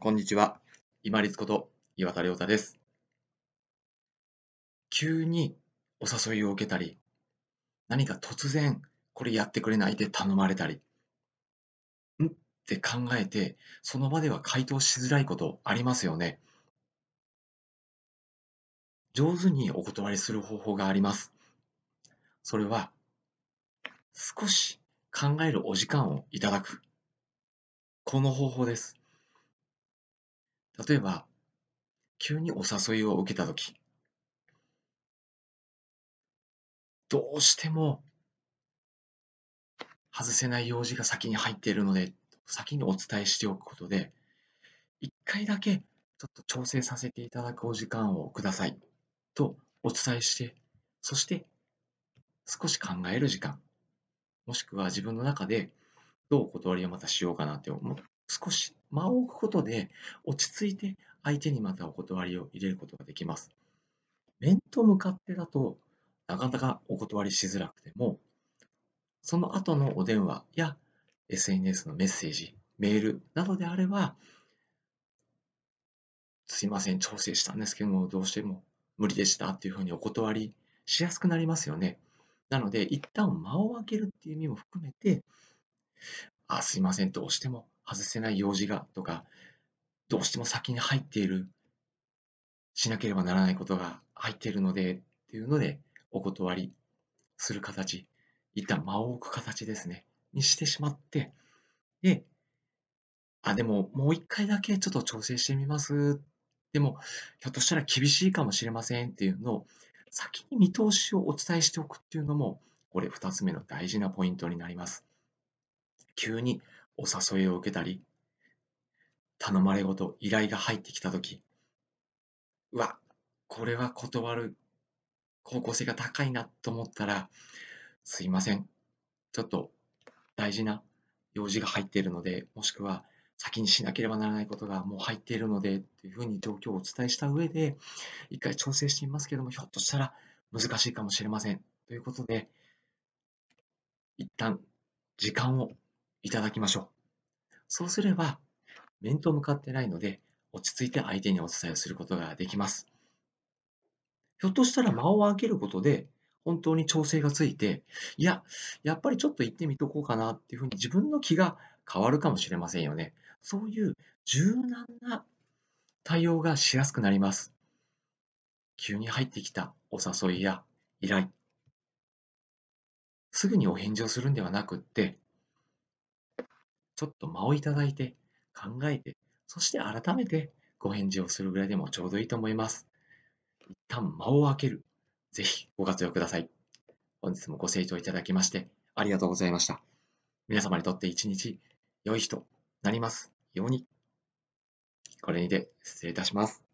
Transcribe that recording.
こんにちは。今立こと岩田亮太です。急にお誘いを受けたり、何か突然これやってくれないで頼まれたり、ん？って考えて、その場では回答しづらいことありますよね。上手にお断りする方法があります。それは、少し考えるお時間をいただく。この方法です。例えば、急にお誘いを受けたとき、どうしても外せない用事が先に入っているので、先にお伝えしておくことで、一回だけちょっと調整させていただくお時間をくださいとお伝えして、そして少し考える時間、もしくは自分の中でどうお断りをまたしようかなって思う。少し間を置くことで落ち着いて相手にまたお断りを入れることができます。面と向かってだとなかなかお断りしづらくても、その後のお電話や SNS のメッセージ、メールなどであれば、すいません、調整したんですけども、どうしても無理でしたっていうふうにお断りしやすくなりますよね。なので、一旦間を空けるっていう意味も含めて、あ、すいません、どうしても外せない用事がとか、どうしても先に入っている、しなければならないことが入っているのでっていうので、お断りする形、一旦間を置く形ですね、にしてしまって、で、あ、でももう一回だけちょっと調整してみます。でも、ひょっとしたら厳しいかもしれませんっていうのを、先に見通しをお伝えしておくっていうのも、これ2つ目の大事なポイントになります。急にお誘いを受けたり、頼まれごと、依頼が入ってきたとき、うわ、これは断る方向性が高いなと思ったら、すいません。ちょっと大事な用事が入っているので、もしくは先にしなければならないことがもう入っているのでというふうに状況をお伝えした上で、一回調整してみますけども、ひょっとしたら難しいかもしれません。ということで、一旦時間をいただきましょう。そうすれば、面と向かってないので、落ち着いて相手にお伝えをすることができます。ひょっとしたら間を空けることで、本当に調整がついて、いや、やっぱりちょっと行ってみとこうかなっていうふうに自分の気が変わるかもしれませんよね。そういう柔軟な対応がしやすくなります。急に入ってきたお誘いや依頼、すぐにお返事をするんではなくって、ちょっと間をいただいて考えて、そして改めてご返事をするぐらいでもちょうどいいと思います。一旦間を開ける。ぜひご活用ください。本日もご清聴いただきましてありがとうございました。皆様にとって一日良い日となりますように。これにて失礼いたします。